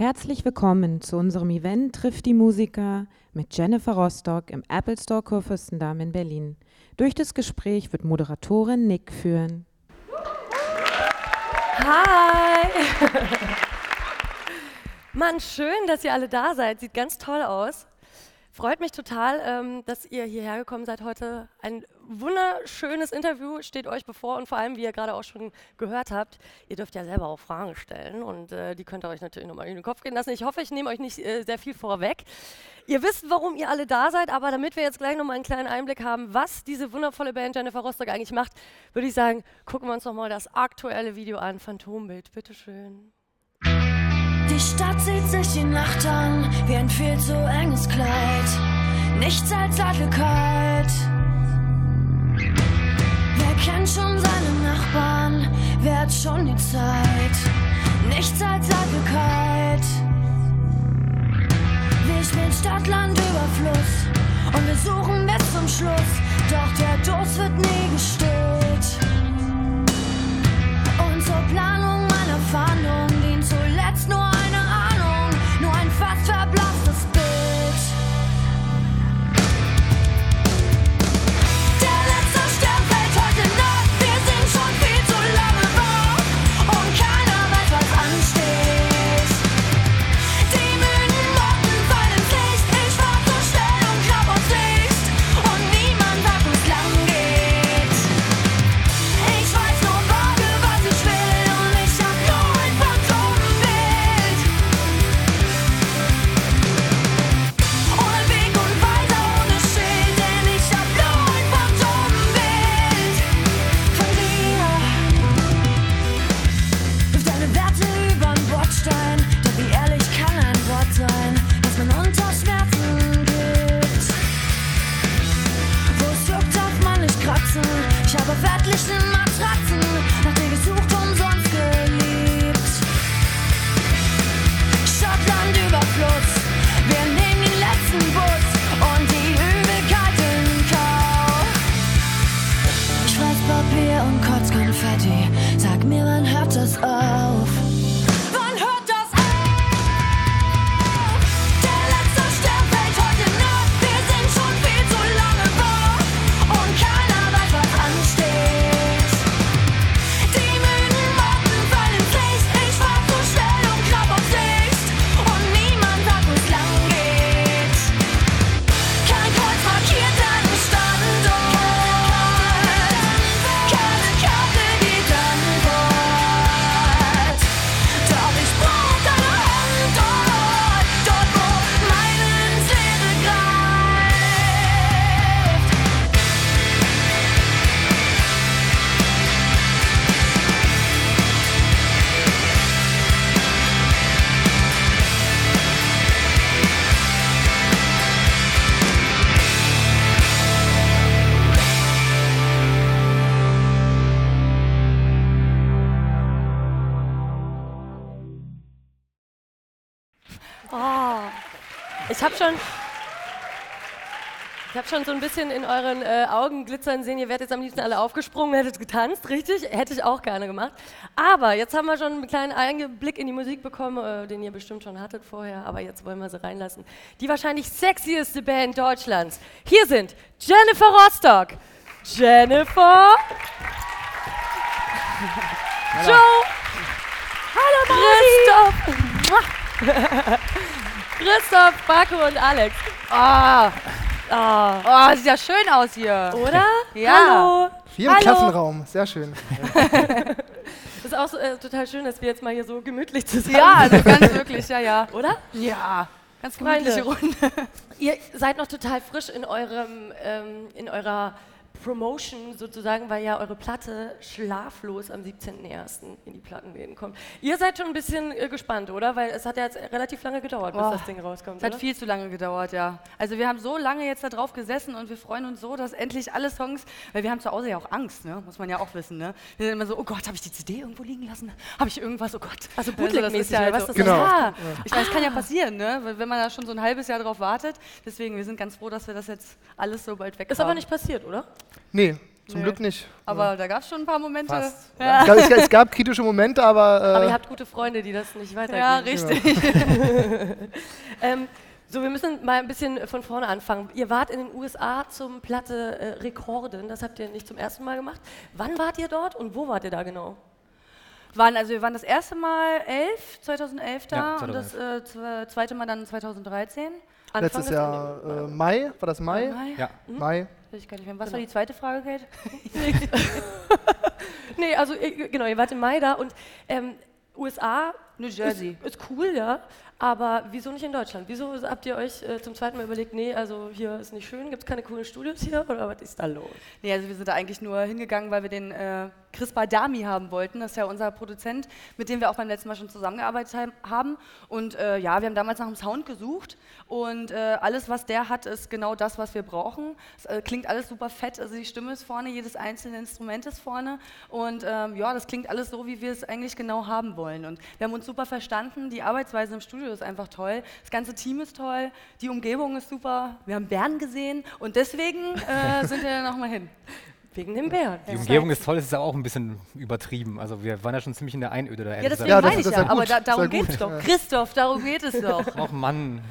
Herzlich willkommen zu unserem Event Trifft die Musiker mit Jennifer Rostock im Apple Store Kurfürstendamm in Berlin. Durch das Gespräch wird Moderatorin Nick führen. Hi! Mann, schön, dass ihr alle da seid. Sieht ganz toll aus. Freut mich total, ähm, dass ihr hierher gekommen seid heute. Ein wunderschönes Interview steht euch bevor und vor allem, wie ihr gerade auch schon gehört habt, ihr dürft ja selber auch Fragen stellen und äh, die könnt ihr euch natürlich nochmal in den Kopf gehen lassen. Ich hoffe, ich nehme euch nicht äh, sehr viel vorweg. Ihr wisst, warum ihr alle da seid, aber damit wir jetzt gleich nochmal einen kleinen Einblick haben, was diese wundervolle Band Jennifer Rostock eigentlich macht, würde ich sagen, gucken wir uns nochmal das aktuelle Video an, Phantombild. Bitteschön. Die Stadt sieht sich die Nacht an wie ein viel zu enges Kleid. Nichts als sattelkalt. Wer kennt schon seine Nachbarn? Wer hat schon die Zeit? Nichts als sattelkalt. Wir spielen Stadtland über Fluss und wir suchen bis zum Schluss. Doch der Durst wird nie gestillt. Ich fress Papier und kotz Konfetti. Sag mir, wann hört das auf? Ich habe schon so ein bisschen in euren äh, Augen glitzern sehen. Ihr werdet jetzt am liebsten alle aufgesprungen, hättet getanzt, richtig? Hätte ich auch gerne gemacht. Aber jetzt haben wir schon einen kleinen Einblick in die Musik bekommen, äh, den ihr bestimmt schon hattet vorher. Aber jetzt wollen wir sie reinlassen. Die wahrscheinlich sexieste Band Deutschlands. Hier sind Jennifer Rostock, Jennifer, Joe, Hallo Christoph. Christoph, Marco und Alex. Ah, ah. Oh, sieht ja schön aus hier. Oder? Ja. Hallo. Hier im Hallo. Klassenraum, sehr schön. Das ist auch so, äh, total schön, dass wir jetzt mal hier so gemütlich zusammen Ja, also sind. ganz wirklich, ja, ja. Oder? Ja, ganz gemütliche Runde. Ihr seid noch total frisch in eurem, ähm, in eurer Promotion sozusagen, weil ja eure Platte schlaflos am 17.01. in die Plattenläden kommt. Ihr seid schon ein bisschen äh, gespannt, oder? Weil es hat ja jetzt relativ lange gedauert, bis Boah, das Ding rauskommt. Es hat oder? viel zu lange gedauert, ja. Also wir haben so lange jetzt da drauf gesessen und wir freuen uns so, dass endlich alle Songs, weil wir haben zu Hause ja auch Angst, ne? muss man ja auch wissen. Ne? Wir sind immer so, oh Gott, habe ich die CD irgendwo liegen lassen? Habe ich irgendwas, oh Gott. Also das bootleg-mäßig, ist ja oder halt was? Das Genau. Ja, ich weiß, kann ja passieren, ne? Wenn man da schon so ein halbes Jahr drauf wartet. Deswegen, wir sind ganz froh, dass wir das jetzt alles so bald weg Ist haben. aber nicht passiert, oder? Nee, Zum Nö. Glück nicht. Aber da gab es schon ein paar Momente. Fast. Es, gab, es, gab kritische Momente, aber, äh, Aber ihr habt gute Freunde, die das nicht weitergeben. Ja, richtig. Ähm, so, wir müssen mal ein bisschen von vorne anfangen. Ihr wart in den USA zum Platte äh, Rekorden, das habt ihr nicht zum ersten Mal gemacht. Wann wart ihr dort und wo wart ihr da genau? Waren, also wir waren das erste Mal 11, 2011 da Ja, und das äh, zwe- zweite Mal dann 2013. Anfang letztes Jahr äh, Mai, war das Mai? Mai? Ja. Mai. Weiß ich gar nicht mehr. Was Genau. war die zweite Frage, Kate? Nee, also genau, ihr wart im Mai da und ähm, USA New Jersey. Ist, ist cool, ja. Aber wieso nicht in Deutschland? Wieso habt ihr euch äh, zum zweiten Mal überlegt, nee, also hier ist nicht schön, gibt es keine coolen Studios hier oder was ist da los? Nee, also wir sind da eigentlich nur hingegangen, weil wir den äh, Chris Baldami haben wollten. Das ist ja unser Produzent, mit dem wir auch beim letzten Mal schon zusammengearbeitet haben. Und äh, ja, wir haben damals nach einem Sound gesucht und äh, alles, was der hat, ist genau das, was wir brauchen. Es äh, klingt alles super fett, also die Stimme ist vorne, jedes einzelne Instrument ist vorne und ähm, ja, das klingt alles so, wie wir es eigentlich genau haben wollen. Und wir haben uns super verstanden, die Arbeitsweise im Studio ist einfach toll, das ganze Team ist toll, die Umgebung ist super, wir haben Bären gesehen und deswegen äh, sind wir da nochmal hin. Wegen dem Bären. Die Umgebung ist toll, es ist aber auch ein bisschen übertrieben. Also wir waren ja schon ziemlich in der Einöde da. Ja, deswegen Ja, meine ich ja. ja Aber gut, da, ja darum gut. geht es doch. Christoph, darum geht es doch. Och Mann.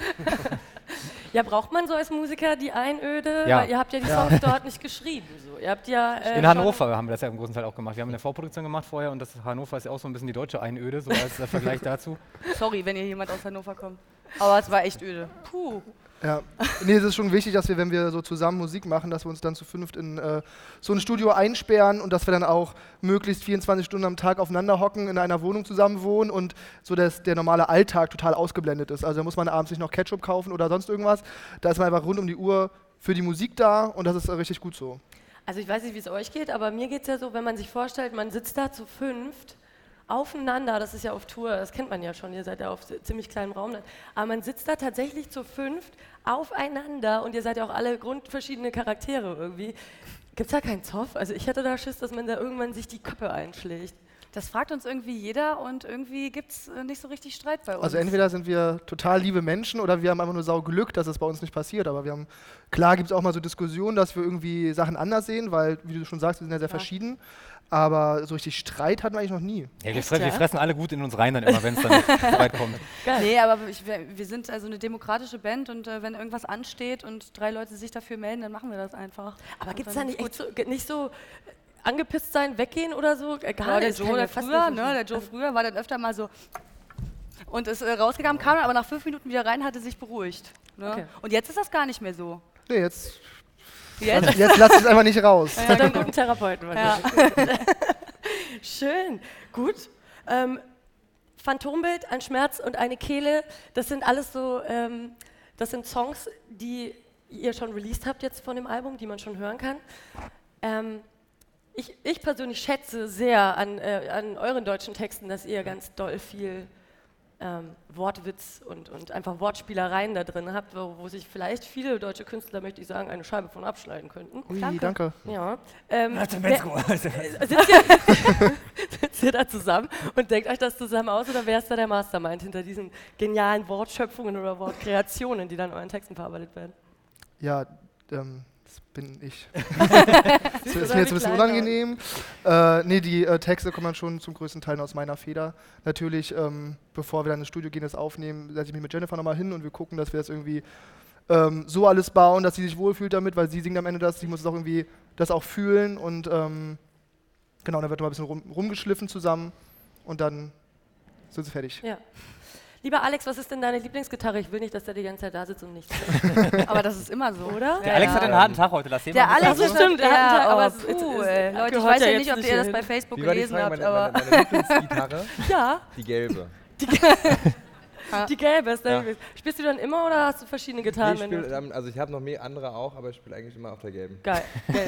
Ja, braucht man so als Musiker die Einöde? Ja. Weil ihr habt ja die Songs dort nicht geschrieben. So. Ihr habt ja, äh, In Hannover haben wir das ja im großen Teil auch gemacht. Wir haben eine Vorproduktion gemacht vorher und das Hannover ist ja auch so ein bisschen die deutsche Einöde, so als äh, Vergleich dazu. Sorry, wenn ihr jemand aus Hannover kommt. Aber es war echt öde. Puh. Ja. Nee, es ist schon wichtig, dass wir, wenn wir so zusammen Musik machen, dass wir uns dann zu fünft in äh, so ein Studio einsperren und dass wir dann auch möglichst 24 Stunden am Tag aufeinander hocken, in einer Wohnung zusammen wohnen und so, dass der normale Alltag total ausgeblendet ist. Also da muss man abends nicht noch Ketchup kaufen oder sonst irgendwas. Da ist man einfach rund um die Uhr für die Musik da und das ist richtig gut so. Also ich weiß nicht, wie es euch geht, aber mir geht es ja so, wenn man sich vorstellt, man sitzt da zu fünft aufeinander, das ist ja auf Tour, das kennt man ja schon, ihr seid ja auf ziemlich kleinem Raum, dann. aber man sitzt da tatsächlich zu fünft aufeinander und ihr seid ja auch alle grundverschiedene Charaktere irgendwie. Gibt es da keinen Zoff? Also ich hätte da Schiss, dass man da irgendwann sich die Köpfe einschlägt. Das fragt uns irgendwie jeder und irgendwie gibt es äh, nicht so richtig Streit bei uns. Also entweder sind wir total liebe Menschen oder wir haben einfach nur sau Glück, dass es bei uns nicht passiert. Aber wir haben, klar gibt es auch mal so Diskussionen, dass wir irgendwie Sachen anders sehen, weil, wie du schon sagst, wir sind ja sehr Ja. verschieden. Aber so richtig Streit hatten wir eigentlich noch nie. Ja, wir, Echt, fre wir fressen alle gut in uns rein dann immer, wenn es dann weit kommt. Geil. Nee, aber ich, wir, sind also eine demokratische Band und äh, wenn irgendwas ansteht und drei Leute sich dafür melden, dann machen wir das einfach. Aber gibt es da nicht, echt so, nicht so angepisst sein, weggehen oder so? Äh, Gar Ja, der Joe, der früher, ne, der Joe früher war dann öfter mal so und ist äh, rausgegangen, kam dann aber nach fünf Minuten wieder rein, hatte sich beruhigt. Ne? Okay. Und jetzt ist das gar nicht mehr so. Nee, jetzt, Jetzt? jetzt lasst es einfach nicht raus. Das hat einen guten Therapeuten. Ja. Schön, gut. Ähm, Phantombild, ein Schmerz und eine Kehle, das sind alles so, ähm, das sind Songs, die ihr schon released habt jetzt von dem Album, die man schon hören kann. Ähm, ich, ich persönlich schätze sehr an, äh, an euren deutschen Texten, dass ihr ganz doll viel ähm, Wortwitz und, und einfach Wortspielereien da drin habt, wo, wo sich vielleicht viele deutsche Künstler, möchte ich sagen, eine Scheibe von abschneiden könnten. Ui, danke. Ja. Ähm, wer- Temesco. sitzt, ihr, sitzt ihr da zusammen und denkt euch das zusammen aus oder wer ist da der Mastermind hinter diesen genialen Wortschöpfungen oder Wortkreationen, die dann in euren Texten verarbeitet werden? Ja, ähm, das bin ich. das ist mir jetzt ein bisschen unangenehm. Äh, nee, die äh, Texte kommen dann schon zum größten Teil aus meiner Feder. Natürlich, ähm, bevor wir dann ins Studio gehen, das aufnehmen, setze ich mich mit Jennifer nochmal hin und wir gucken, dass wir das irgendwie ähm, so alles bauen, dass sie sich wohlfühlt damit, weil sie singt am Ende das, sie muss es auch irgendwie das auch fühlen und ähm, genau, dann wird noch ein bisschen rum, rumgeschliffen zusammen und dann sind sie fertig. Ja. Lieber Alex, was ist denn deine Lieblingsgitarre? Ich will nicht, dass der die ganze Zeit da sitzt und nichts Aber das ist immer so. oder? Der Alex hat einen harten Tag heute, lass den Der mal Alex ist stimmt, er hat einen Tag, es- puh, ey. Leute, ich weiß ja ja nicht, ob nicht ihr das bei Facebook die gelesen Frage? habt, Meine, aber meine, meine Lieblingsgitarre? Ja, Die gelbe. die gelbe ist deine Ja. Spielst du dann immer oder hast du verschiedene Nee, Gitarren? ich spiel, also ich habe noch mehr andere auch, aber ich spiele eigentlich immer auf der gelben. Geil. Geil.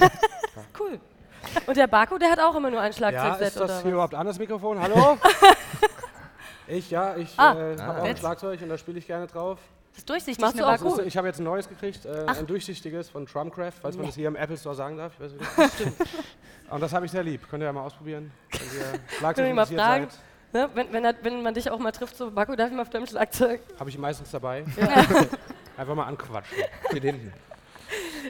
cool. Und der Baku, der hat auch immer nur ein Ja, Schlagzeugset ist das oder hier was? überhaupt an, das Mikrofon? Hallo? Ich, ja, ich Ah. äh, habe auch ein. Schlagzeug und da spiele ich gerne drauf. das ist durchsichtig. Machst du auch gut. ich habe jetzt ein neues gekriegt, äh, ein durchsichtiges von Trumpcraft, falls man Nee. das hier im Apple Store sagen darf. Ich weiß nicht. Stimmt. Und das habe ich sehr lieb. Könnt ihr ja mal ausprobieren, wenn ihr wir mal fragen? seid. Ne? Wenn, wenn, wenn man dich auch mal trifft, so Baku, darf ich mal auf deinem Schlagzeug? Habe ich meistens dabei. Einfach mal anquatschen. Steht hinten.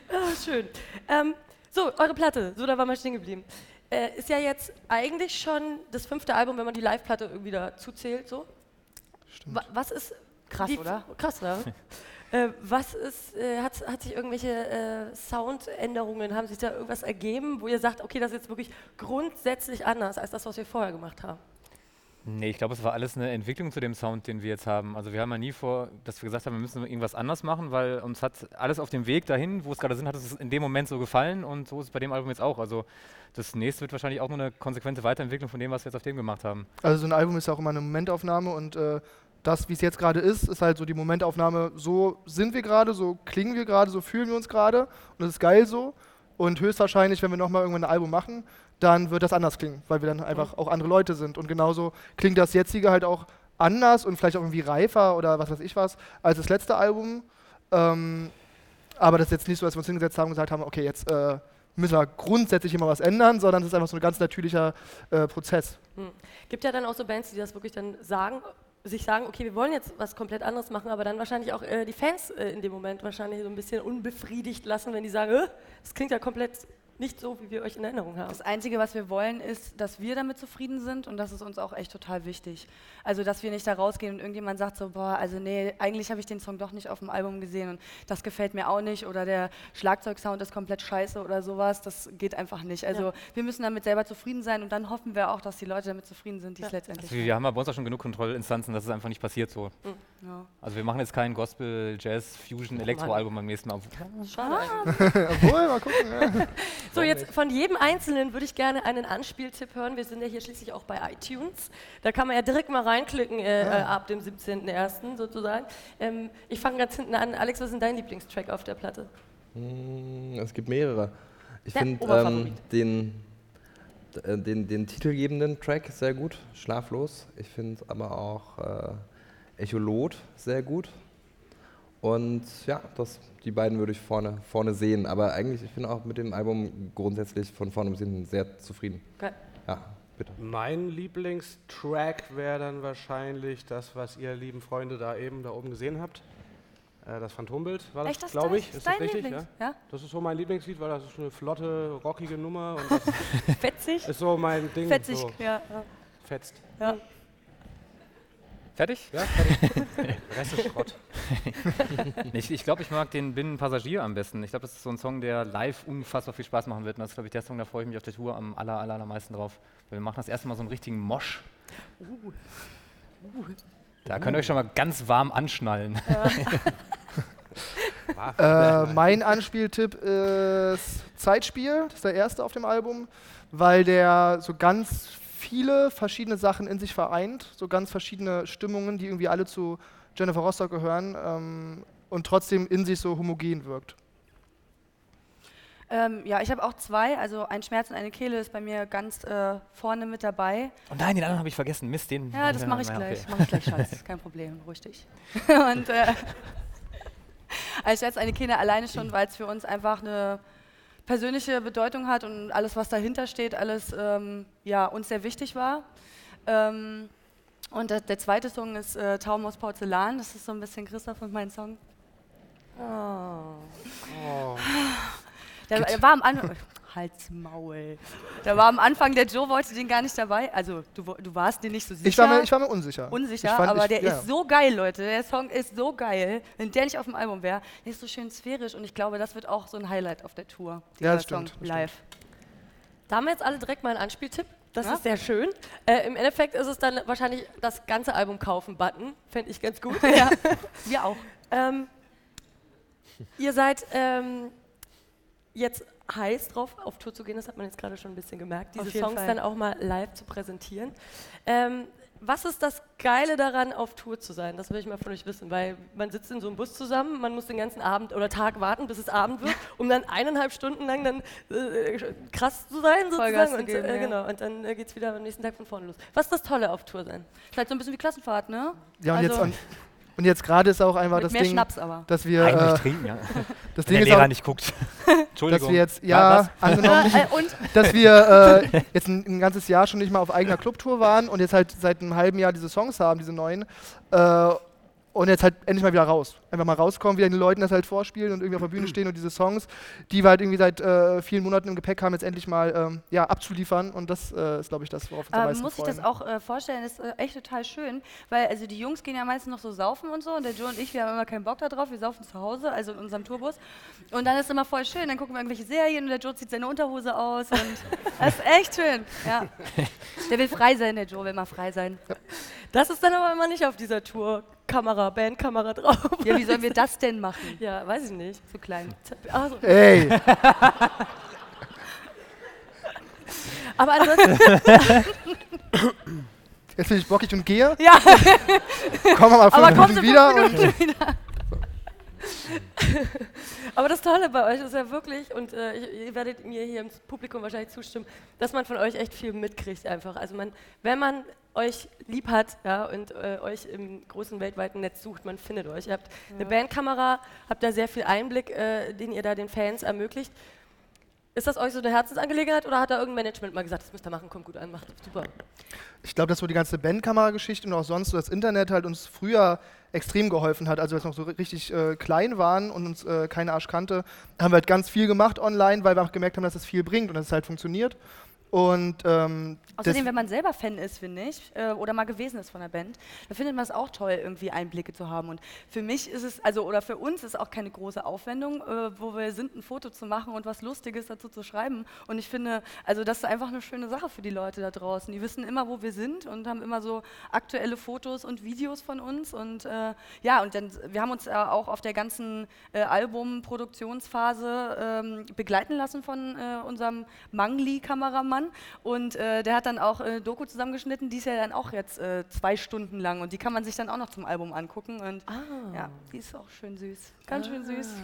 Ah, schön. Ähm, So, eure Platte, so da war mal stehen geblieben. Äh, ist ja jetzt eigentlich schon das fünfte Album, wenn man die Live-Platte irgendwie dazu zählt, so. Stimmt. Wa was ist. Krass, die- oder? Krass, oder? äh, was ist, äh, hat, hat sich irgendwelche äh, Soundänderungen, haben sich da irgendwas ergeben, wo ihr sagt, okay, das ist jetzt wirklich grundsätzlich anders als das, was wir vorher gemacht haben? Nee, ich glaube, es war alles eine Entwicklung zu dem Sound, den wir jetzt haben. Also wir haben ja nie vor, dass wir gesagt haben, wir müssen irgendwas anders machen, weil uns hat alles auf dem Weg dahin, wo es gerade sind, hat es in dem Moment so gefallen und so ist es bei dem Album jetzt auch. Also das nächste wird wahrscheinlich auch nur eine konsequente Weiterentwicklung von dem, was wir jetzt auf dem gemacht haben. Also so ein Album ist ja auch immer eine Momentaufnahme und äh, das, wie es jetzt gerade ist, ist halt so die Momentaufnahme, so sind wir gerade, so klingen wir gerade, so fühlen wir uns gerade und das ist geil so. Und höchstwahrscheinlich, wenn wir nochmal irgendwann ein Album machen, dann wird das anders klingen, weil wir dann einfach auch andere Leute sind. Und genauso klingt das jetzige halt auch anders und vielleicht auch irgendwie reifer oder was weiß ich was, als das letzte Album. Ähm, aber das ist jetzt nicht so, dass wir uns hingesetzt haben und gesagt haben, okay, jetzt äh, müssen wir grundsätzlich immer was ändern, sondern es ist einfach so ein ganz natürlicher äh, Prozess. Gibt ja dann auch so Bands, die das wirklich dann sagen, sich sagen, okay, wir wollen jetzt was komplett anderes machen, aber dann wahrscheinlich auch äh, die Fans äh, in dem Moment wahrscheinlich so ein bisschen unbefriedigt lassen, wenn die sagen, das klingt ja komplett nicht so, wie wir euch in Erinnerung haben. Das Einzige, was wir wollen, ist, dass wir damit zufrieden sind und das ist uns auch echt total wichtig. Also, dass wir nicht da rausgehen und irgendjemand sagt so, boah, also nee, eigentlich habe ich den Song doch nicht auf dem Album gesehen und das gefällt mir auch nicht oder der Schlagzeugsound ist komplett scheiße oder sowas. Das geht einfach nicht. Also, Ja. wir müssen damit selber zufrieden sein und dann hoffen wir auch, dass die Leute damit zufrieden sind, die es Ja. letztendlich Also wir haben ja bei uns auch schon genug Kontrollinstanzen, dass es einfach nicht passiert so. Ja. Also wir machen jetzt kein Gospel, Jazz, Fusion, Elektro-Album beim nächsten Mal. Schade eigentlich. Obwohl, mal gucken. Ja. So, jetzt von jedem Einzelnen würde ich gerne einen Anspieltipp hören. Wir sind ja hier schließlich auch bei iTunes. Da kann man ja direkt mal reinklicken äh, äh, ab dem 17.01. sozusagen. Ähm, ich fange ganz hinten an. Alex, was ist denn dein Lieblingstrack auf der Platte? Mm, Es gibt mehrere. Ich finde ähm, den, äh, den, den titelgebenden Track sehr gut, Schlaflos. Ich finde aber auch äh, Echolot sehr gut. Und ja, das, die beiden würde ich vorne, vorne sehen. Aber eigentlich, ich bin auch mit dem Album grundsätzlich von vorne bis hinten sehr zufrieden. Geil. Ja, bitte. Mein Lieblingstrack wäre dann wahrscheinlich das, was ihr lieben Freunde da eben da oben gesehen habt. Äh, das Phantombild war das, Echt, das glaube ich. ist Ist das dein richtig? Ja? ja? Das ist so mein Lieblingslied, weil das ist eine flotte, rockige Nummer und das Fetzig? ist so mein Ding. Fetzig, So, ja. fetzt. ja. Fertig? Ja, fertig. Rest ist Schrott. Ich, ich glaube, ich mag den Binnenpassagier am besten. Ich glaube, das ist so ein Song, der live unfassbar viel Spaß machen wird. Und das ist, glaube ich, der Song, da freue ich mich auf der Tour am aller, aller, allermeisten drauf. Weil wir machen das erste Mal so einen richtigen Mosch. Da könnt ihr euch schon mal ganz warm anschnallen. Äh, mein Anspieltipp ist Zeitspiel, das ist der erste auf dem Album, weil der so ganz viele verschiedene Sachen in sich vereint, so ganz verschiedene Stimmungen, die irgendwie alle zu Jennifer Rostock gehören ähm, und trotzdem in sich so homogen wirkt. Ähm, ja, ich habe auch zwei. Also ein Schmerz und eine Kehle ist bei mir ganz äh, vorne mit dabei. Oh nein, den anderen habe ich vergessen. Mist, den. Ja, das mache ich okay. gleich. Mache ich gleich, Schatz. Kein Problem, beruhig dich. und äh, als jetzt eine Kinder alleine schon, weil es für uns einfach eine persönliche Bedeutung hat und alles, was dahinter steht, alles ähm, ja, uns sehr wichtig war. Ähm, und der, der zweite Song ist äh, Taum aus Porzellan. Das ist so ein bisschen Christoph und mein Song. Oh. Der, der war am Anfang. Halt's Maul. Da war am Anfang, der Joe wollte den gar nicht dabei. Also, du, du warst dir nicht so sicher. Ich war, mir, ich war mir unsicher. unsicher, ich fand, aber ich, der ja. ist so geil, Leute. Der Song ist so geil. Wenn der nicht auf dem Album wäre, der ist so schön sphärisch und ich glaube, das wird auch so ein Highlight auf der Tour. Ja, das dieser Song stimmt, live. Da haben wir jetzt alle direkt mal einen Anspieltipp. Das Ja? ist sehr schön. Äh, Im Endeffekt ist es dann wahrscheinlich das ganze Album kaufen-Button. Fände ich ganz gut. ja, wir auch. Ähm, ihr seid ähm, jetzt heiß drauf, auf Tour zu gehen, das hat man jetzt gerade schon ein bisschen gemerkt, diese Songs Fall. dann auch mal live zu präsentieren. Ähm, was ist das Geile daran, auf Tour zu sein? Das will ich mal von euch wissen, weil man sitzt in so einem Bus zusammen, man muss den ganzen Abend oder Tag warten, bis es Abend wird, um dann eineinhalb Stunden lang dann äh, krass zu sein sozusagen. zu Und, geben, äh, ja. genau, und dann äh, geht es wieder am nächsten Tag von vorne los. Was ist das Tolle auf Tour sein? Vielleicht so ein bisschen wie Klassenfahrt, ne? Ja, und Also- jetzt, und, und jetzt gerade ist auch einfach Mit das mehr Ding, Schnaps aber. dass wir, Eigentlich äh, trinken, ja. das Wenn der Ding ist Lehrer auch, nicht guckt. dass Entschuldigung. wir jetzt, ja, angenommen, Äh, und dass wir äh, jetzt ein, ein ganzes Jahr schon nicht mal auf eigener Clubtour waren und jetzt halt seit einem halben Jahr diese Songs haben, diese neuen. Äh, und jetzt halt endlich mal wieder raus. Einfach mal rauskommen, wieder den Leuten das halt vorspielen und irgendwie auf der Bühne stehen und diese Songs, die wir halt irgendwie seit äh, vielen Monaten im Gepäck haben, jetzt endlich mal ähm, ja, abzuliefern. Und das äh, ist, glaube ich, das, worauf wir uns am Aber meisten muss ich freuen. das auch äh, vorstellen, das ist äh, echt total schön, weil also die Jungs gehen ja meistens noch so saufen und so und der Joe und ich, wir haben immer keinen Bock da drauf, wir saufen zu Hause, also in unserem Tourbus und dann ist immer voll schön, dann gucken wir irgendwelche Serien und der Joe zieht seine Unterhose aus und das ist echt schön, ja. Der will frei sein, der Joe will mal frei sein. Das ist dann aber immer nicht auf dieser Tour Kamera, Bandkamera drauf. Ja, wie sollen wir das denn machen? Ja, weiß ich nicht. So klein. Also, Ey, aber ansonsten, jetzt bin ich bockig und gehe. Ja, wir mal fünf aber Minuten wieder. fünf Und, Minuten wieder. aber das Tolle bei euch ist ja wirklich, und äh, ich- ihr werdet mir hier im Publikum wahrscheinlich zustimmen, dass man von euch echt viel mitkriegt einfach. Also man, wenn man euch lieb hat ja, und äh, euch im großen weltweiten Netz sucht, man findet euch. Ihr habt eine Bandkamera, habt da sehr viel Einblick, äh, den ihr da den Fans ermöglicht. Ist das euch so eine Herzensangelegenheit oder hat da irgendein Management mal gesagt, das müsst ihr machen, kommt gut an, macht super. ich glaube, dass so die ganze Bandkamera-Geschichte und auch sonst so das Internet halt uns früher extrem geholfen hat, als wir noch so ri- richtig äh, klein waren und uns äh, keine Arsch kannte, haben wir halt ganz viel gemacht online, weil wir auch gemerkt haben, dass es viel bringt und dass es halt funktioniert. Und ähm, Außerdem, wenn man selber Fan ist, finde ich, äh, oder mal gewesen ist von der Band, dann findet man es auch toll, irgendwie Einblicke zu haben. Und für mich ist es, also oder für uns ist auch keine große Aufwendung, äh, wo wir sind, ein Foto zu machen und was Lustiges dazu zu schreiben. Und ich finde, also das ist einfach eine schöne Sache für die Leute da draußen. Die wissen immer, wo wir sind und haben immer so aktuelle Fotos und Videos von uns. Und äh, ja, und dann, wir haben uns auch auf der ganzen äh, Albumproduktionsphase ähm, begleiten lassen von äh, unserem Mangli-Kameramann. Und äh, der hat dann auch eine Doku zusammengeschnitten, die ist ja dann auch jetzt äh, zwei Stunden lang. Und die kann man sich dann auch noch zum Album angucken. Und ja, die ist auch schön süß. Ganz schön süß.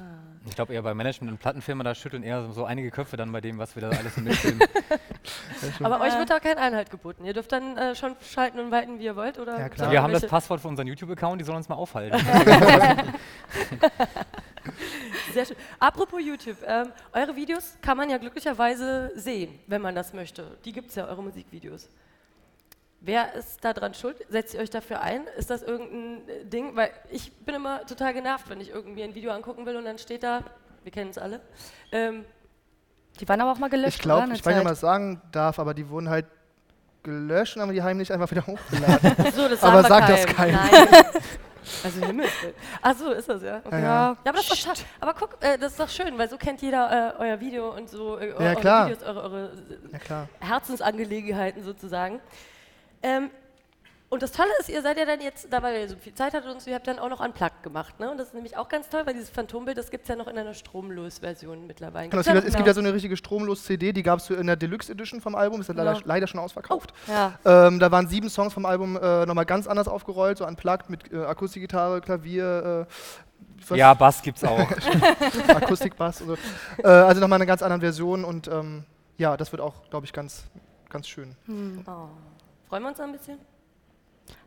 Ich glaube eher bei Management und Plattenfirmen, da schütteln eher so, so einige Köpfe dann bei dem, was wir da alles so mitfilmen. Aber euch wird da kein Einhalt geboten. Ihr dürft dann äh, schon schalten und walten, wie ihr wollt, oder? Ja, klar. wir haben das Passwort für unseren YouTube-Account, die sollen uns mal aufhalten. Sehr schön. Apropos YouTube, ähm, eure Videos kann man ja glücklicherweise sehen, wenn man das möchte. Die gibt es ja, eure Musikvideos. Wer ist da dran schuld? Setzt ihr euch dafür ein? Ist das irgendein äh, Ding? Weil ich bin immer total genervt, wenn ich irgendwie ein Video angucken will und dann steht da, wir kennen es alle, ähm, Die waren aber auch mal gelöscht. ich glaube, ich weiß nicht, ob man das sagen darf, aber die wurden halt gelöscht und haben die heimlich einfach wieder hochgeladen. so, Aber sagt das keinem. Also Himmelswillen. Ach so, ist das ja. Okay. Ja, Ja, ja. aber das ist doch. Aber guck, äh, das ist doch schön, weil so kennt jeder äh, euer Video und so äh, eure klar. Videos, eure, eure Ja klar. Herzensangelegenheiten sozusagen. Ähm, und das Tolle ist, ihr seid ja dann jetzt, da weil ihr so viel Zeit hattet und so, ihr habt dann auch noch Unplugged gemacht. Ne? Und das ist nämlich auch ganz toll, weil dieses Phantombild, das gibt es ja noch in einer Stromlos-Version mittlerweile. Genau, es, gibt, ja es gibt ja so eine richtige Stromlos-CD, die gab es in der Deluxe Edition vom Album, ist dann leider, Ja. leider schon ausverkauft. Ja. Ähm, da waren sieben Songs vom Album äh, nochmal ganz anders aufgerollt, so unplugged mit äh, Akustikgitarre, Klavier, äh, was- ja, Bass gibt's auch. Akustikbass. Also, äh, also nochmal eine ganz andere Version und ähm, ja, das wird auch, glaube ich, ganz, ganz schön. Oh. Freuen wir uns da ein bisschen?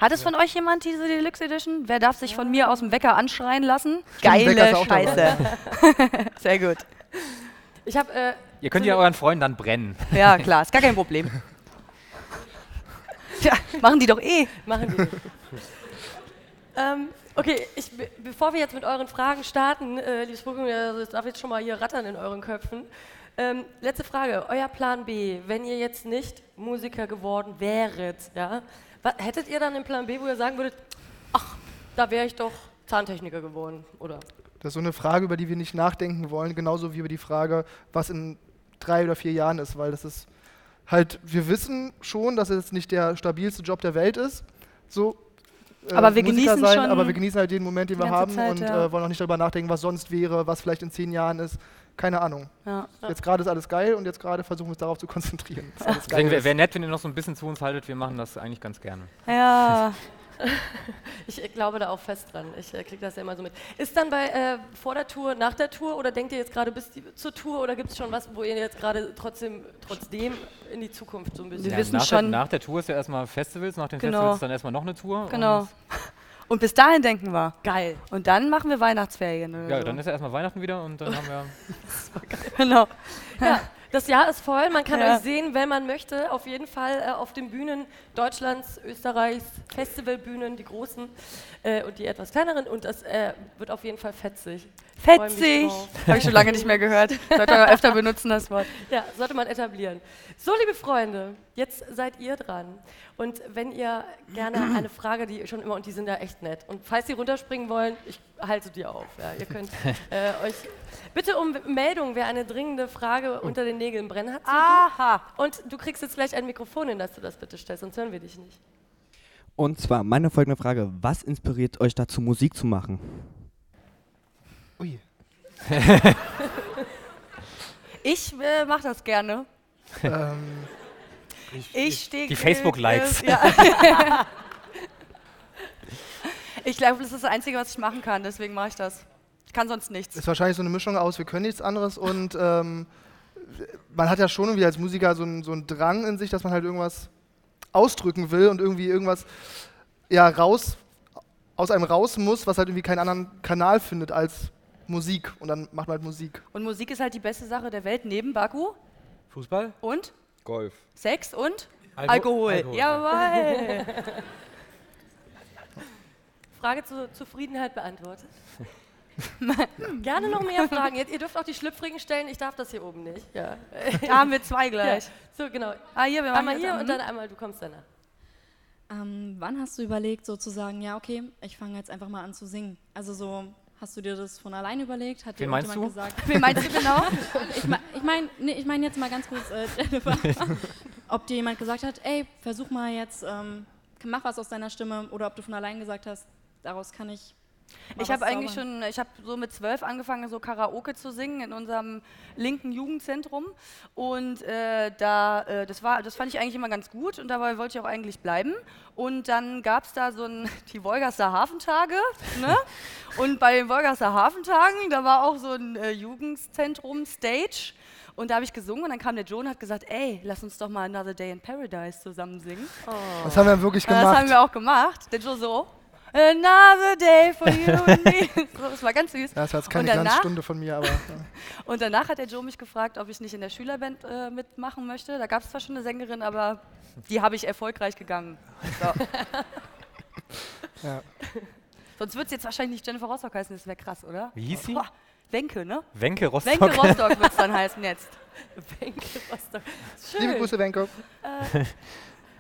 Hat es von euch jemand diese Deluxe Edition? Wer darf sich von mir aus dem Wecker anschreien lassen? Geile ist auch dabei. Scheiße. Sehr gut. Ich habe äh, Ihr könnt ja euren Freunden dann brennen. Ja, klar, ist gar kein Problem. Tja, machen die doch eh. Machen die ähm, okay, ich, be- bevor wir jetzt mit euren Fragen starten, äh, liebes Publikum, das darf jetzt schon mal hier rattern in euren Köpfen. Ähm, letzte Frage, euer Plan B, wenn ihr jetzt nicht Musiker geworden wäret, ja, wa- hättet ihr dann einen Plan B, wo ihr sagen würdet, ach, da wäre ich doch Zahntechniker geworden, oder? Das ist so eine Frage, über die wir nicht nachdenken wollen, genauso wie über die Frage, was in drei oder vier Jahren ist, weil das ist halt, wir wissen schon, dass es nicht der stabilste Job der Welt ist, so. äh, Aber wir Musiker genießen schon aber wir genießen halt jeden Moment, den die wir haben Zeit, und ja. äh, wollen auch nicht darüber nachdenken, was sonst wäre, was vielleicht in zehn Jahren ist. Keine Ahnung. Ja. Jetzt gerade ist alles geil und jetzt gerade versuchen wir uns darauf zu konzentrieren. Deswegen wäre wär nett, wenn ihr noch so ein bisschen zu uns haltet. Wir machen das eigentlich ganz gerne. Ja. Ich glaube da auch fest dran. Ich äh, kriege das ja immer so mit. Ist dann bei äh, vor der Tour, nach der Tour oder denkt ihr jetzt gerade bis die, zur Tour oder gibt es schon was, wo ihr jetzt gerade trotzdem, trotzdem in die Zukunft so ein bisschen. Wir wissen nach, schon- Der, nach der Tour ist ja erstmal Festivals, nach den Genau. Festivals ist dann erstmal noch eine Tour. Genau. Und bis dahin denken wir. Geil. Und dann machen wir Weihnachtsferien. Oder ja, so. dann ist ja erstmal Weihnachten wieder und dann haben wir. genau. Ja, Das Jahr ist voll, man kann Ja. euch sehen, wenn man möchte, auf jeden Fall äh, auf den Bühnen Deutschlands, Österreichs, Festivalbühnen, die großen äh, und die etwas kleineren und das äh, wird auf jeden Fall fetzig. Fetzig. Habe ich schon lange nicht mehr gehört. Sollte man öfter benutzen, das Wort. Ja, sollte man etablieren. So, liebe Freunde, jetzt seid ihr dran. Und wenn ihr gerne eine Frage, die schon immer, und die sind ja echt nett, und falls Sie runterspringen wollen, ich halte die auf. Ja, ihr könnt äh, euch bitte um Meldung, wer eine dringende Frage unter den Nägeln brennen hat. Aha. Und du kriegst jetzt gleich ein Mikrofon, in das du das bitte stellst, sonst hören wir dich nicht. Und zwar meine folgende Frage: Was inspiriert euch dazu, Musik zu machen? Ui. Ich äh, mache das gerne. ähm, Ich stehe. Die Facebook-Likes. Ja. ich glaube, das ist das Einzige, was ich machen kann. Deswegen mache ich das. Ich kann sonst nichts. ist wahrscheinlich so eine Mischung aus, wir können nichts anderes und ähm, man hat ja schon irgendwie als Musiker so einen so einen Drang in sich, dass man halt irgendwas ausdrücken will und irgendwie irgendwas ja raus aus einem raus muss, was halt irgendwie keinen anderen Kanal findet als Musik und dann macht man halt Musik. Und Musik ist halt die beste Sache der Welt neben Baku Fußball? und Golf. Sex und Alko- Alkohol. Alkohol. Jawohl. Frage zur Zufriedenheit beantwortet. Gerne noch mehr Fragen. Ihr, ihr dürft auch die Schlüpfrigen stellen, ich darf das hier oben nicht. Ja. da haben wir zwei ja. gleich. So, genau. Ah, hier, wir machen Einmal hier und dann einmal, du kommst danach. Ähm, wann hast du überlegt, sozusagen, ja, okay, ich fange jetzt einfach mal an zu singen? Also so, hast du dir das von allein überlegt? Hat dir Wen meinst irgendjemand du? gesagt? Wen meinst du genau? Ich, me ich meine nee, ich mein jetzt mal ganz kurz, äh, Jennifer, ob dir jemand gesagt hat, ey, versuch mal jetzt, ähm, mach was aus deiner Stimme, oder ob du von allein gesagt hast, daraus kann ich. Mal Ich habe eigentlich schon, ich habe so mit zwölf angefangen, so Karaoke zu singen in unserem linken Jugendzentrum. Und äh, da, äh, das, war, das fand ich eigentlich immer ganz gut und dabei wollte ich auch eigentlich bleiben. Und dann gab es da so ein, die Wolgaster Hafentage. Ne? Und bei den Wolgaster Hafentagen, da war auch so ein äh, Jugendzentrum-Stage. Und da habe ich gesungen und dann kam der Joe und hat gesagt, ey, lass uns doch mal Another Day in Paradise zusammen singen. Das haben wir wirklich Ja, Das gemacht. haben wir auch gemacht. Der Joe so, Another day for you and me. Das war ganz süß. ja, das war jetzt keine Und danach- Glanzstunde von mir, aber ja. Und danach hat der Joe mich gefragt, ob ich nicht in der Schülerband äh, mitmachen möchte. Da gab es zwar schon eine Sängerin, aber die habe ich erfolgreich gegangen. So. Ja. Sonst wird es jetzt wahrscheinlich nicht Jennifer Rostock heißen, das wäre krass, oder? Wie hieß sie? Boah, Wenke, ne? Wenke Rostock. Wenke Rostock wird es dann heißen jetzt. Wenke Rostock. Liebe Schön. Grüße, Wenko.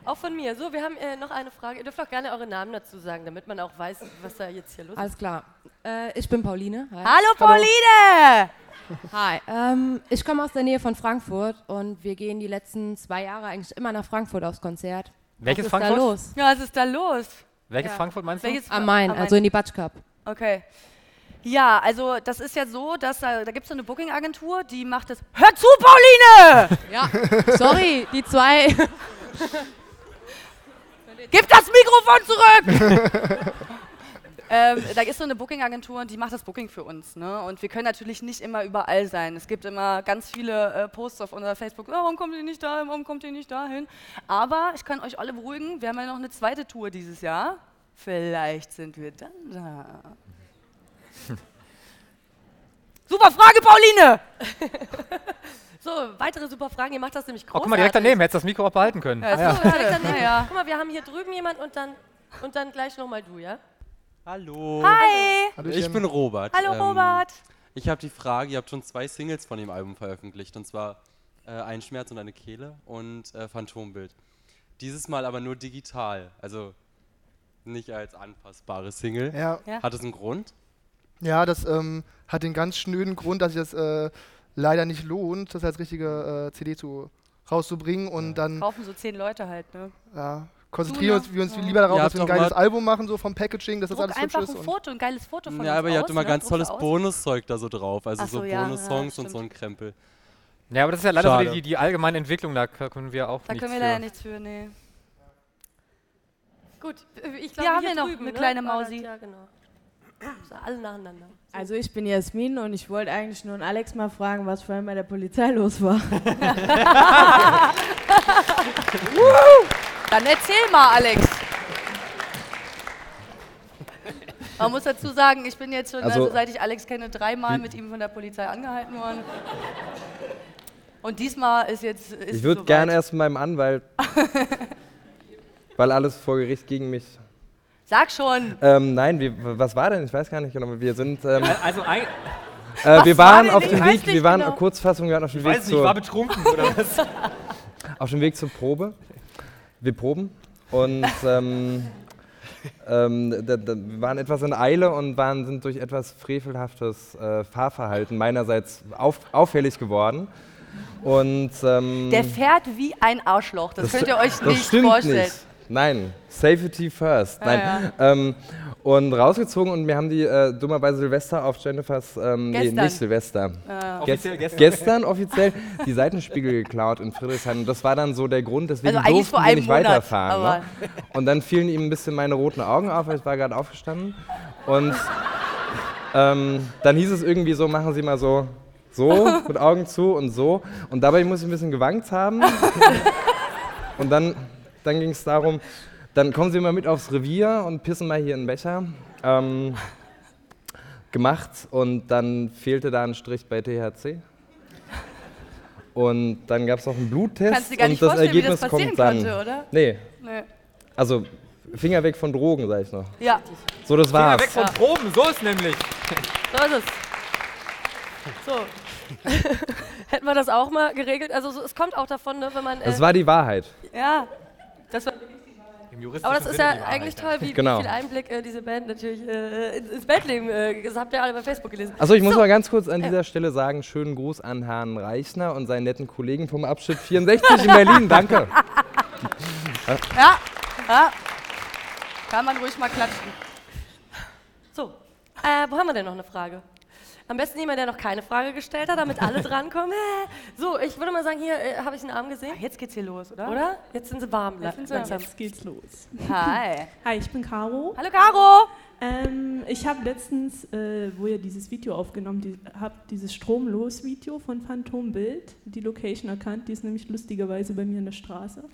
Auch von mir. So, wir haben äh, noch eine Frage. Ihr dürft auch gerne eure Namen dazu sagen, damit man auch weiß, was da jetzt hier los ist. Alles klar. Äh, ich bin Pauline. Hi. Hallo Pauline! Hi. Ähm, ich komme aus der Nähe von Frankfurt und wir gehen die letzten zwei Jahre eigentlich immer nach Frankfurt aufs Konzert. Welches was ist Frankfurt? da los? Ja, was ist da los? Welches Ja. Frankfurt meinst du? Welches Am Main, am also in die Batsch Cup. Okay. Ja, also das ist ja so, dass da, da gibt es so eine Booking-Agentur, die macht das. Hör zu, Pauline! Ja, sorry, die zwei. Gib das Mikrofon zurück! ähm, da ist so eine Booking-Agentur und die macht das Booking für uns. Ne? Und wir können natürlich nicht immer überall sein. Es gibt immer ganz viele äh, Posts auf unserer Facebook, oh, warum kommt ihr nicht dahin, warum kommt ihr nicht dahin? Aber ich kann euch alle beruhigen, wir haben ja noch eine zweite Tour dieses Jahr. Vielleicht sind wir dann da. Super Frage, Pauline! So, weitere super Fragen. Ihr macht das nämlich Oh, großartig. guck mal, direkt daneben. Hättest du das Mikro auch behalten können. Ja, Ah, ja. so, Direkt daneben. Naja. Guck mal, wir haben hier drüben jemand und dann, und dann gleich nochmal du, ja? Hallo. Hi! Hallöchen. Ich bin Robert. Hallo Ähm, Robert! Ich habe die Frage, ihr habt schon zwei Singles von dem Album veröffentlicht, und zwar äh, Ein Schmerz und eine Kehle und äh, Phantombild. Dieses Mal aber nur digital, also nicht als anpassbare Single. Ja. Ja. Hat es einen Grund? Ja, das ähm, hat den ganz schnöden Grund, dass sich das äh, leider nicht lohnt, das als richtige äh, CD zu, rauszubringen und dann Kaufen so zehn Leute halt, ne? ja, konzentrieren uns, wir uns ja. lieber darauf, dass wir ein geiles Album machen, so vom Packaging, dass das alles hübsch einfach ist. ein und- Foto, ein geiles Foto von Ja, aber ihr habt immer ganz tolles. Bonuszeug da so drauf, also Ach so, so ja, Bonussongs ja, und so ein Krempel. Ja, aber das ist ja leider so die, die allgemeine Entwicklung, da können wir auch Da nichts können wir für. leider nichts für, nee. Gut, ich Hier glaube, haben hier wir noch drüben, eine ne? kleine Mausi. Ja, genau. So, alle nacheinander. So. Also ich bin Jasmin und ich wollte eigentlich nur Alex mal fragen, was vorhin bei der Polizei los war. Dann erzähl mal, Alex. Man muss dazu sagen, ich bin jetzt schon, also, Also- seit ich Alex kenne, dreimal mit ihm von der Polizei angehalten worden. Und diesmal ist jetzt. Ist Ich würde soweit. gerne erst mit meinem Anwalt, weil alles vor Gericht gegen mich. Sag schon. Ähm, nein, wir, was war denn? Ich weiß gar nicht genau. Wir sind. Ähm, Also ein, äh, wir Was war waren denn? auf Ich dem weiß Weg. nicht Wir waren genau. Kurzfassung. Wir waren auf dem ich Weg weiß nicht, ich zur. war betrunken oder was? auf dem Weg zur Probe. Wir proben und ähm, ähm, da, da, wir waren etwas in Eile und waren, sind durch etwas frevelhaftes äh, Fahrverhalten meinerseits auf, auffällig geworden. Und, ähm, Der fährt wie ein Arschloch. Das, könnt ihr euch das nicht vorstellen. Nicht. Nein, Safety first. Ja, Nein. Ähm, und rausgezogen und mir haben die äh, dummerweise Silvester auf Jennifers, ähm, nee, nicht Silvester. Ah. Ges- Offiziell gestern. gestern offiziell die Seitenspiegel geklaut in Friedrichshain. Und das war dann so der Grund, deswegen Also eigentlich durften vor wir einem nicht Monat, weiterfahren. Ne? Und dann fielen ihm ein bisschen meine roten Augen auf, weil ich war gerade aufgestanden. Und ähm, dann hieß es irgendwie so, machen Sie mal so, so, mit Augen zu und so. Und dabei muss ich ein bisschen gewankt haben. Und dann, dann ging es darum, dann kommen Sie mal mit aufs Revier und pissen mal hier in den Becher. Ähm, gemacht und dann fehlte da ein Strich bei THC. Und dann gab es auch einen Bluttest Kannst du dir gar nicht und das vorstellen, wie Ergebnis das passieren kommt dann. konnte, oder? Nee. Nee. Also Finger weg von Drogen, sag ich noch. Ja. So, das Finger war's. weg von Proben, so ist nämlich. So ist es. So. Hätten wir das auch mal geregelt? Also so, es kommt auch davon, ne, wenn man. Das war die Wahrheit. Ja. Das war aber das ist ja eigentlich toll, wie, Genau. wie viel Einblick äh, diese Band natürlich äh, ins, Bandleben, äh, das habt ihr alle bei Facebook gelesen. Also ich muss so. mal ganz kurz an dieser Stelle sagen, schönen Gruß an Herrn Reichner und seinen netten Kollegen vom Abschnitt 64 in Berlin. Danke. Ja, ja. Kann man ruhig mal klatschen. So, äh, wo haben wir denn noch eine Frage? Am besten jemand, der noch keine Frage gestellt hat, damit alle drankommen. So, ich würde mal sagen, hier äh, habe ich einen Arm gesehen. Jetzt geht's hier los, oder? Oder? Jetzt sind sie warm. Jetzt sind sie. Jetzt geht's los. Hi. Hi, ich bin Caro. Hallo Caro. Ähm, ich habe letztens, äh, wo ihr dieses Video aufgenommen die, habt, dieses Stromlos-Video von Phantombild, die Location erkannt. Die ist nämlich lustigerweise bei mir in der Straße.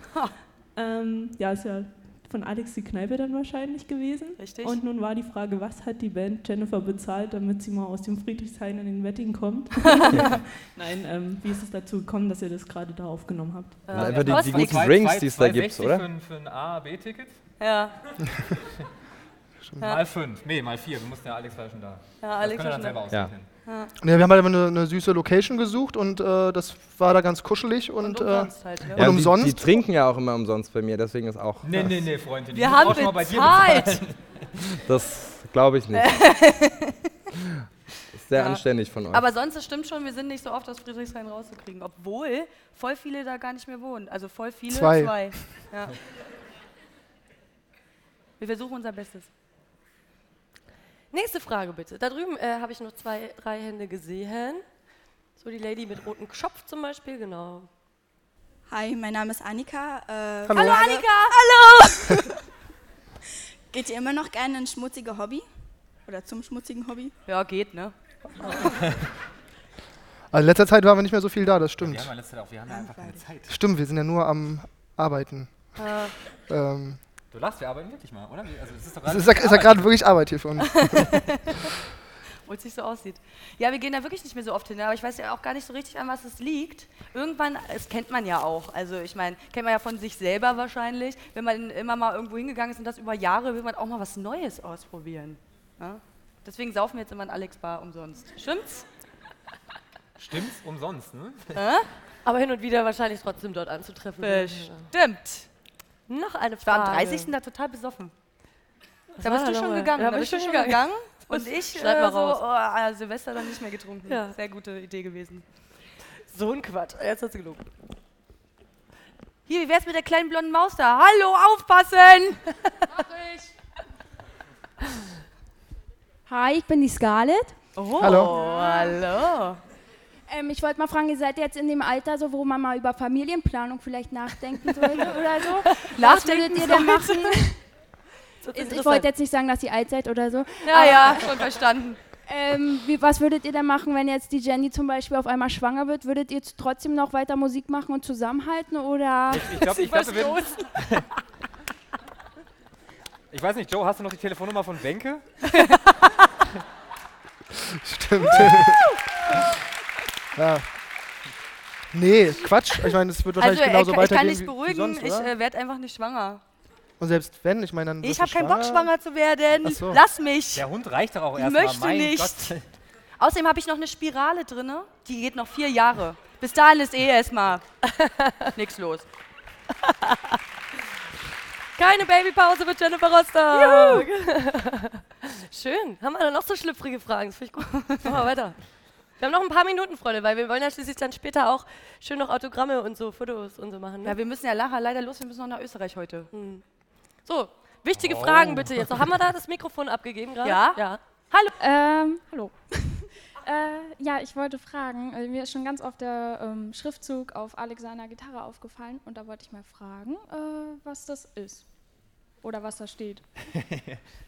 Ähm, ja, ist ja von Alex die Kneipe dann wahrscheinlich gewesen. Richtig. Und nun war die Frage, was hat die Band Jennifer bezahlt, damit sie mal aus dem Friedrichshain in den Wedding kommt? Nein, ähm, wie ist es dazu gekommen, dass ihr das gerade da aufgenommen habt? Ja, einfach die- die guten Drinks, die es da gibt, 2,60 oder? Für ein, für ein A, B-Ticket? Ja. Mal fünf, nee, mal vier. Wir mussten ja Alex war schon da. Ja, Alex das war können wir dann selber Ja. Ausrechnen. Ja, wir haben halt immer eine, eine süße Location gesucht und äh, das war da ganz kuschelig und, Und umsonst halt, ja. äh, Ja, und die- umsonst. Die, trinken ja auch immer umsonst bei mir, deswegen ist auch. Nee, nee, nee, Freundin. die Wir haben auch schon mal bei dir bezahlt. Das glaube ich nicht. sehr Ja. anständig von euch. Aber sonst, es stimmt schon, wir sind nicht so oft aus Friedrichshain rauszukriegen. Obwohl voll viele da gar nicht mehr wohnen. Also voll viele, Zwei. Ja. Wir versuchen unser Bestes. Nächste Frage bitte. Da drüben äh, habe ich noch zwei, drei Hände gesehen. So die Lady mit rotem Schopf zum Beispiel, genau. Hi, mein Name ist Annika. Äh, Hallo. Hallo, Annika! Hallo! Geht ihr immer noch gerne in schmutzige Hobby? Oder zum schmutzigen Hobby? Ja, geht, ne? Also in letzter Zeit waren wir nicht mehr so viel da, das stimmt. Wir haben ja letzte Zeit auch, wir haben ja einfach keine Zeit. Stimmt, wir sind ja nur am Arbeiten. Ähm, Du lachst, wir arbeiten wirklich mal, oder? Also, es ist doch gerade ist ja, ist ja gerade wirklich Arbeit hier für uns. Obwohl es nicht so aussieht. Ja, wir gehen da wirklich nicht mehr so oft hin, aber ich weiß ja auch gar nicht so richtig, an was es liegt. Irgendwann, das kennt man ja auch. Also ich meine, kennt man ja von sich selber wahrscheinlich. Wenn man immer mal irgendwo hingegangen ist und das über Jahre, will man auch mal was Neues ausprobieren. Ja? Deswegen saufen wir jetzt immer in Alex Bar umsonst. Stimmt's? Stimmt's umsonst, ne? Hä? Aber hin und wieder wahrscheinlich trotzdem dort anzutreffen. Bestimmt. Noch eine Ich war Frage. am 30. da total besoffen. Was Da bist du schon gegangen. Ja, da bist ich du schon gegangen. gegangen. Und ich äh, so, raus. oh, ah, Silvester dann nicht mehr getrunken. Ja. Sehr gute Idee gewesen. So ein Quatsch. Jetzt hat's gelogen. Hier, wie wär's mit der kleinen blonden Maus da? Hallo, aufpassen! Hi, ich bin die Scarlett. Oh, Hallo. hallo. Ähm, ich wollte mal fragen, ihr seid jetzt in dem Alter, so, wo man mal über Familienplanung vielleicht nachdenken sollte oder so. Was Nachdenken würdet ihr denn machen? sollte. Ich, ich wollte jetzt nicht sagen, dass ihr alt seid oder so. Ja, aber, ja, schon verstanden. Ähm, wie, was würdet ihr denn machen, wenn jetzt die Jenny zum Beispiel auf einmal schwanger wird? Würdet ihr trotzdem noch weiter Musik machen und zusammenhalten oder? Ich, ich glaube, ich, glaub, wir ich weiß nicht, Joe, hast du noch die Telefonnummer von Wenke? Stimmt. Ja. Nee, Quatsch. Ich meine, es wird wahrscheinlich also, genauso ich, ich kann weitergehen dich beruhigen, sonst, ich äh, werde einfach nicht schwanger. Und selbst wenn, ich meine, dann Ich habe keinen Bock, schwanger zu werden. So. Lass mich. Der Hund reicht doch auch Ich erstmal. möchte mein nicht. Gott. Außerdem habe ich noch eine Spirale drin, die geht noch vier Jahre. Bis dahin ist eh erstmal nichts los. Keine Babypause mit Jennifer Rostock. Schön. Haben wir da noch so schlüpfrige Fragen? Das finde ich gut. Machen wir weiter. Wir haben noch ein paar Minuten, Freunde, weil wir wollen ja schließlich dann später auch schön noch Autogramme und so Fotos und so machen. Ne? Ja, wir müssen ja nachher leider los, wir müssen noch nach Österreich heute. So, wichtige Oh. Fragen bitte jetzt. noch. Haben wir da das Mikrofon abgegeben gerade? Ja? Ja. Hallo. Ähm, hallo. äh, ja, ich wollte fragen, äh, mir ist schon ganz oft der ähm, Schriftzug auf Alex seiner Gitarre aufgefallen und da wollte ich mal fragen, äh, was das ist. Oder was da steht.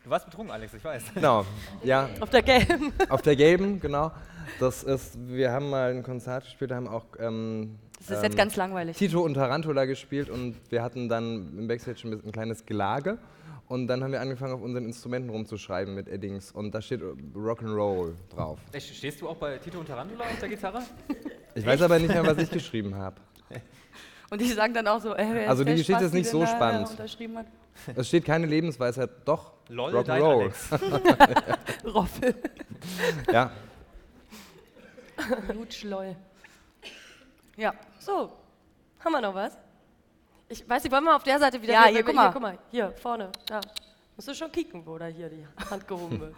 Du warst betrunken, Alex, ich weiß. Genau, ja. Auf der gelben. Auf der gelben, genau. Das ist, wir haben mal ein Konzert gespielt, haben auch ähm, Das ist jetzt ganz langweilig. Tito und Tarantula gespielt und wir hatten dann im Backstage ein, bisschen ein kleines Gelage und dann haben wir angefangen auf unseren Instrumenten rumzuschreiben mit Eddings und da steht Rock'n'Roll drauf. Echt, Stehst du auch bei Tito und Tarantula auf der Gitarre? Ich weiß aber nicht mehr, was ich geschrieben habe. Und die sagen dann auch so, äh, Also ist die Geschichte ist nicht so äh, spannend. Es steht keine Lebensweisheit, doch Lol, dein Rock'n'Roll. Alex. Roffel. ja. Gut, lol. Ja. So, haben wir noch was? Ich weiß nicht, wollen wir auf der Seite wieder Ja, hier, guck mal. Hier, guck mal, hier, vorne. Ja. Musst du schon kicken, wo da hier die Hand gehoben wird.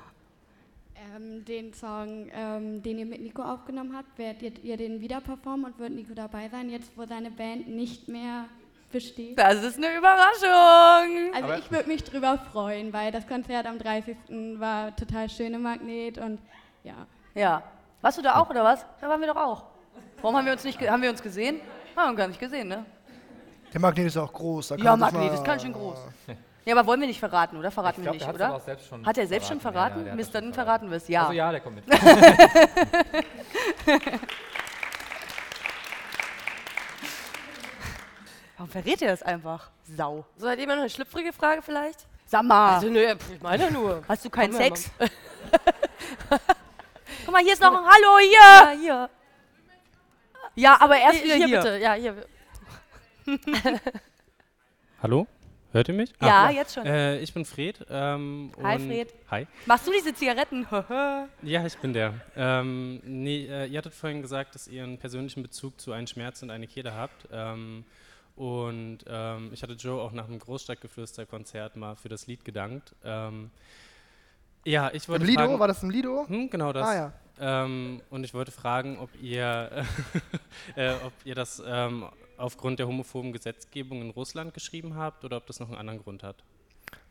Ähm, den Song, ähm, den ihr mit Nico aufgenommen habt, werdet ihr den wieder performen und wird Nico dabei sein, jetzt wo seine Band nicht mehr besteht? Das ist eine Überraschung. Also Aber- ich würde mich drüber freuen, weil das Konzert am 30. war total schön im Magnet und ja. Ja. Warst du da auch oder was? Da waren wir doch auch. Warum haben wir uns nicht haben wir uns gesehen? Haben wir gar nicht gesehen, ne? Der Magnet ist auch groß. Da kann Ja, Magnet mal- ist ganz schön groß. Ja, aber wollen wir nicht verraten, oder? Verraten Ich glaub, wir nicht, oder? aber auch selbst schon hat er selbst schon verraten. verraten? Ja, Mist, dann verraten wir es, ja. Also ja, der kommt mit. Warum verrät ihr das einfach? Sau. So, hat jemand noch eine schlüpfrige Frage vielleicht? Sag mal. Also, nö, ich meine nur. Hast du keinen Komm Sex? Guck mal, hier ist noch ein Hallo, hier. Ja, hier. Ja, aber erst hier, wieder hier. hier. bitte. Ja, hier. Hallo? Hört ihr mich? Ja, jetzt schon. Äh, ich bin Fred. Ähm, Hi, und- Fred. Hi. Machst du diese Zigaretten? Ja, ich bin der. Ähm, nee, äh, ihr hattet vorhin gesagt, dass ihr einen persönlichen Bezug zu einem Schmerz und eine Kehle habt. Ähm, und ähm, ich hatte Joe auch nach einem Großstadtgeflüster-Konzert mal für das Lied gedankt. Ähm, ja, ich wollte Im Lido? fragen, War das im Lido? Hm, genau das. Ah, ja. ähm, und ich wollte fragen, ob ihr, äh, ob ihr das ähm, aufgrund der homophoben Gesetzgebung in Russland geschrieben habt oder ob das noch einen anderen Grund hat.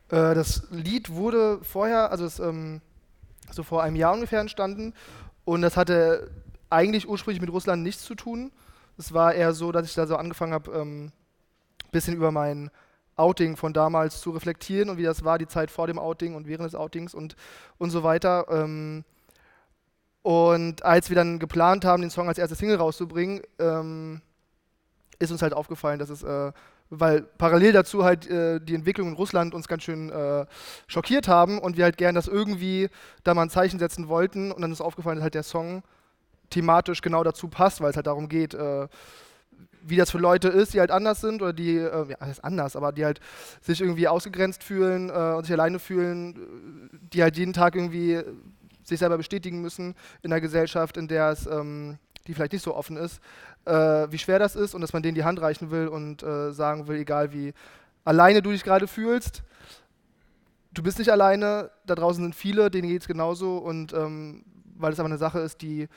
Äh, das Lied wurde vorher, also es, ähm, so vor einem Jahr ungefähr entstanden und das hatte eigentlich ursprünglich mit Russland nichts zu tun. Es war eher so, dass ich da so angefangen habe, ein bisschen über mein Outing von damals zu reflektieren und wie das war, die Zeit vor dem Outing und während des Outings und, und so weiter. Ähm, und als wir dann geplant haben, den Song als erste Single rauszubringen, ähm, ist uns halt aufgefallen, dass es, äh, weil parallel dazu halt äh, die Entwicklung in Russland uns ganz schön äh, schockiert haben und wir halt gern das irgendwie da mal ein Zeichen setzen wollten und dann ist aufgefallen, dass halt der Song thematisch genau dazu passt, weil es halt darum geht, äh, wie das für Leute ist, die halt anders sind oder die, äh, ja, das ist anders, aber die halt sich irgendwie ausgegrenzt fühlen äh, und sich alleine fühlen, die halt jeden Tag irgendwie sich selber bestätigen müssen in einer Gesellschaft, in der es, ähm, die vielleicht nicht so offen ist, äh, wie schwer das ist und dass man denen die Hand reichen will und äh, sagen will, egal wie alleine du dich gerade fühlst, du bist nicht alleine, da draußen sind viele, denen geht es genauso und ähm, weil es aber eine Sache ist, die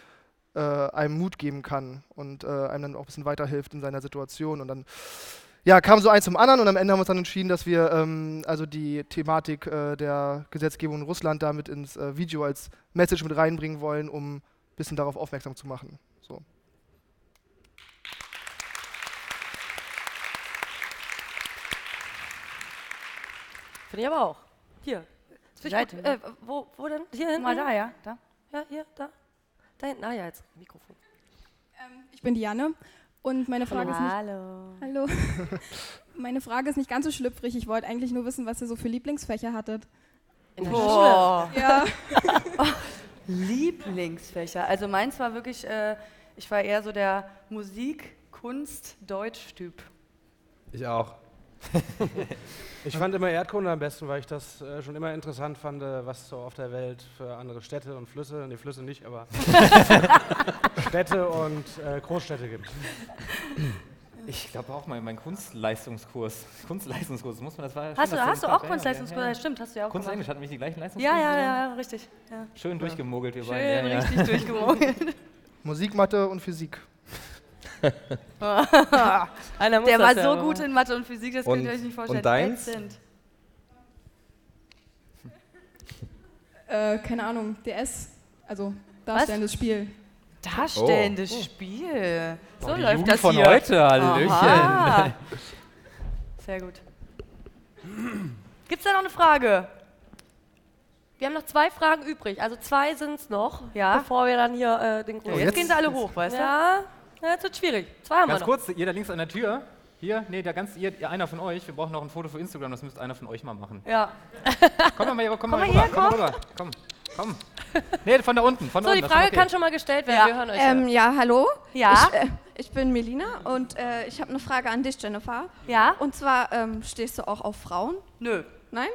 äh, einem Mut geben kann und äh, einem dann auch ein bisschen weiterhilft in seiner Situation. Und dann ja, kam so eins zum anderen und am Ende haben wir uns dann entschieden, dass wir ähm, also die Thematik äh, der Gesetzgebung in Russland damit ins äh, Video als Message mit reinbringen wollen, um ein bisschen darauf aufmerksam zu machen. So. Finde ich aber auch. Hier. Seite, gut. ne? Äh, wo, wo denn? Hier hinten? Mal da, ja, da. Ja, hier, da. Da hinten. Ah ja, jetzt. Mikrofon. Ich bin Diane und meine Frage ist nicht. Hallo. Hallo. meine Frage ist nicht ganz so schlüpfrig. Ich wollte eigentlich nur wissen, was ihr so für Lieblingsfächer hattet. In der Boah. Schule? Ja. Lieblingsfächer. Also meins war wirklich, äh, ich war eher so der Musik, Kunst-Deutsch-Typ. Ich auch. ich fand immer Erdkunde am besten, weil ich das äh, schon immer interessant fand, äh, was so auf der Welt für andere Städte und Flüsse, nee, Flüsse nicht, aber Städte und äh, Großstädte gibt. Ich glaube auch mal mein Kunstleistungskurs. Kunstleistungskurs, muss man das war Hast schön, du, hast du auch Kunstleistungskurs? ja, Ja, stimmt, hast du ja auch Kunst. Englisch hatten nicht die gleichen Ja, Leistungskurse? ja, ja, ja, richtig. Ja. Schön durchgemogelt, wir Schön beiden. Ja, richtig ja. durchgemogelt. Musik, Mathe und Physik. Einer muss Der das war ja so machen. gut in Mathe und Physik, das könnt ihr euch nicht vorstellen. und deins? Äh, keine Ahnung, DS, also darstellendes Spiel. Darstellendes Oh. Spiel. So Doch, die läuft Jugend das von hier. heute, Hallöchen. Aha. Sehr gut. Gibt's da noch eine Frage? Wir haben noch zwei Fragen übrig, also zwei sind es noch, Ja. bevor wir dann hier äh, den Ja, großen... jetzt, gehen sie alle hoch, weißt du? Ja, ja, jetzt wird schwierig. Zwei haben Ganz wir noch. kurz, ihr da links an der Tür. Hier, nee, der ganz, ihr, ihr, einer von euch. Wir brauchen noch ein Foto für Instagram, das müsst einer von euch mal machen. Ja. Komm mal, hier, komm, Komm mal mal rüber, her, komm mal komm. rüber. Komm, komm. Nee, von da unten, von da So, unten. die Frage okay. kann schon mal gestellt werden, Ja. wir hören euch. Ähm, ja, hallo. Ja? Ich, äh, ich bin Melina und äh, ich habe eine Frage an dich, Jennifer. Ja? Und zwar, ähm, stehst du auch auf Frauen? Nö. Nein?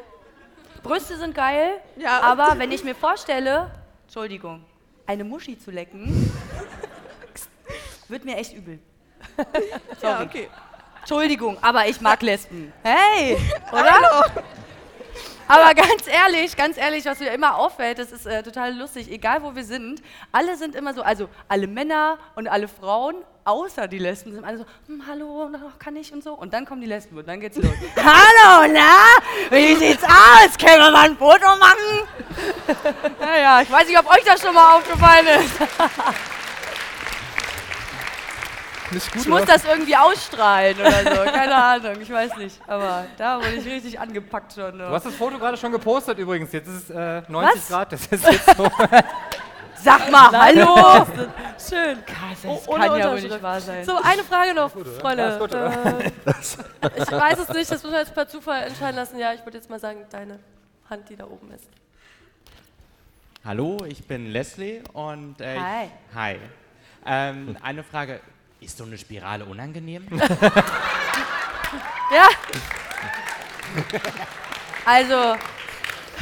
Brüste sind geil, Ja. aber wenn ich mir vorstelle, Entschuldigung, eine Muschi zu lecken, wird mir echt übel. Sorry. Ja, okay. Entschuldigung, aber ich mag Lesben. Hey, oder? Aber ganz ehrlich, ganz ehrlich, was mir immer auffällt, das ist äh, total lustig, egal wo wir sind, alle sind immer so, also alle Männer und alle Frauen, außer die Lesben, sind alle so, hm, hallo, na, kann ich und so. Und dann kommen die Lesben und dann geht's los. hallo, na? Wie sieht's aus? Können wir mal ein Foto machen? naja, ich weiß nicht, ob euch das schon mal aufgefallen ist. Nicht gut, Ich muss oder? das irgendwie ausstrahlen oder so, keine Ahnung, ich weiß nicht. Aber da wurde ich richtig angepackt schon. Du hast das Foto gerade schon gepostet übrigens. Jetzt ist es äh, 90 Was? Grad. Das ist jetzt so. Sag mal, hallo! Schön. Das Oh, kann ja wohl nicht wahr sein. So, eine Frage noch? Freunde. Gut? Äh, ich weiß es nicht, das müssen wir jetzt per Zufall entscheiden lassen. Ja, ich würde jetzt mal sagen, deine Hand, die da oben ist. Hallo, ich bin Leslie und äh, Hi. Ich, hi. Ähm, eine Frage: Ist so eine Spirale unangenehm? Ja. Also,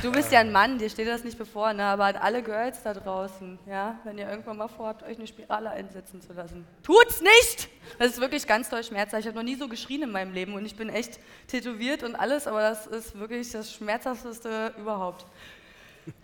du bist ja ein Mann, dir steht das nicht bevor, ne? aber an alle Girls da draußen, ja, wenn ihr irgendwann mal vorhabt, euch eine Spirale einsetzen zu lassen, tut's nicht! Das ist wirklich ganz doll schmerzhaft. Ich habe noch nie so geschrien in meinem Leben und ich bin echt tätowiert und alles, aber das ist wirklich das Schmerzhafteste überhaupt.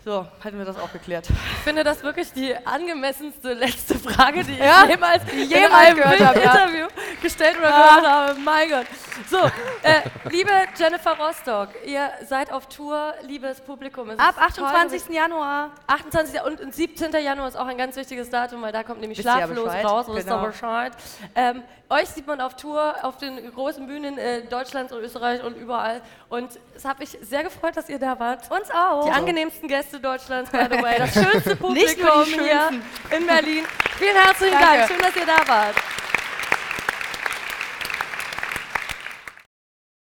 So, hatten wir das auch geklärt. Ich finde das wirklich die angemessenste letzte Frage, die Ja, ich jemals, in jemals einem gehört habe, ja. Interview gestellt oder Ja. gehört habe. Mein Gott. So, äh, liebe Jennifer Rostock, ihr seid auf Tour, liebes Publikum. Ab ist toll, 28. Januar. 28. und, und 17. Januar ist auch ein ganz wichtiges Datum, weil da kommt nämlich Wisst Schlaflos raus, wisst ihr genau. Bescheid. Ähm, euch sieht man auf Tour, auf den großen Bühnen äh, Deutschlands und Österreich und überall. Und es hat mich sehr gefreut, dass ihr da wart. Uns auch. Die angenehmsten Gäste Deutschlands, by the way. Das schönste Publikum hier in Berlin. Vielen herzlichen Danke. Dank. Schön, dass ihr da wart.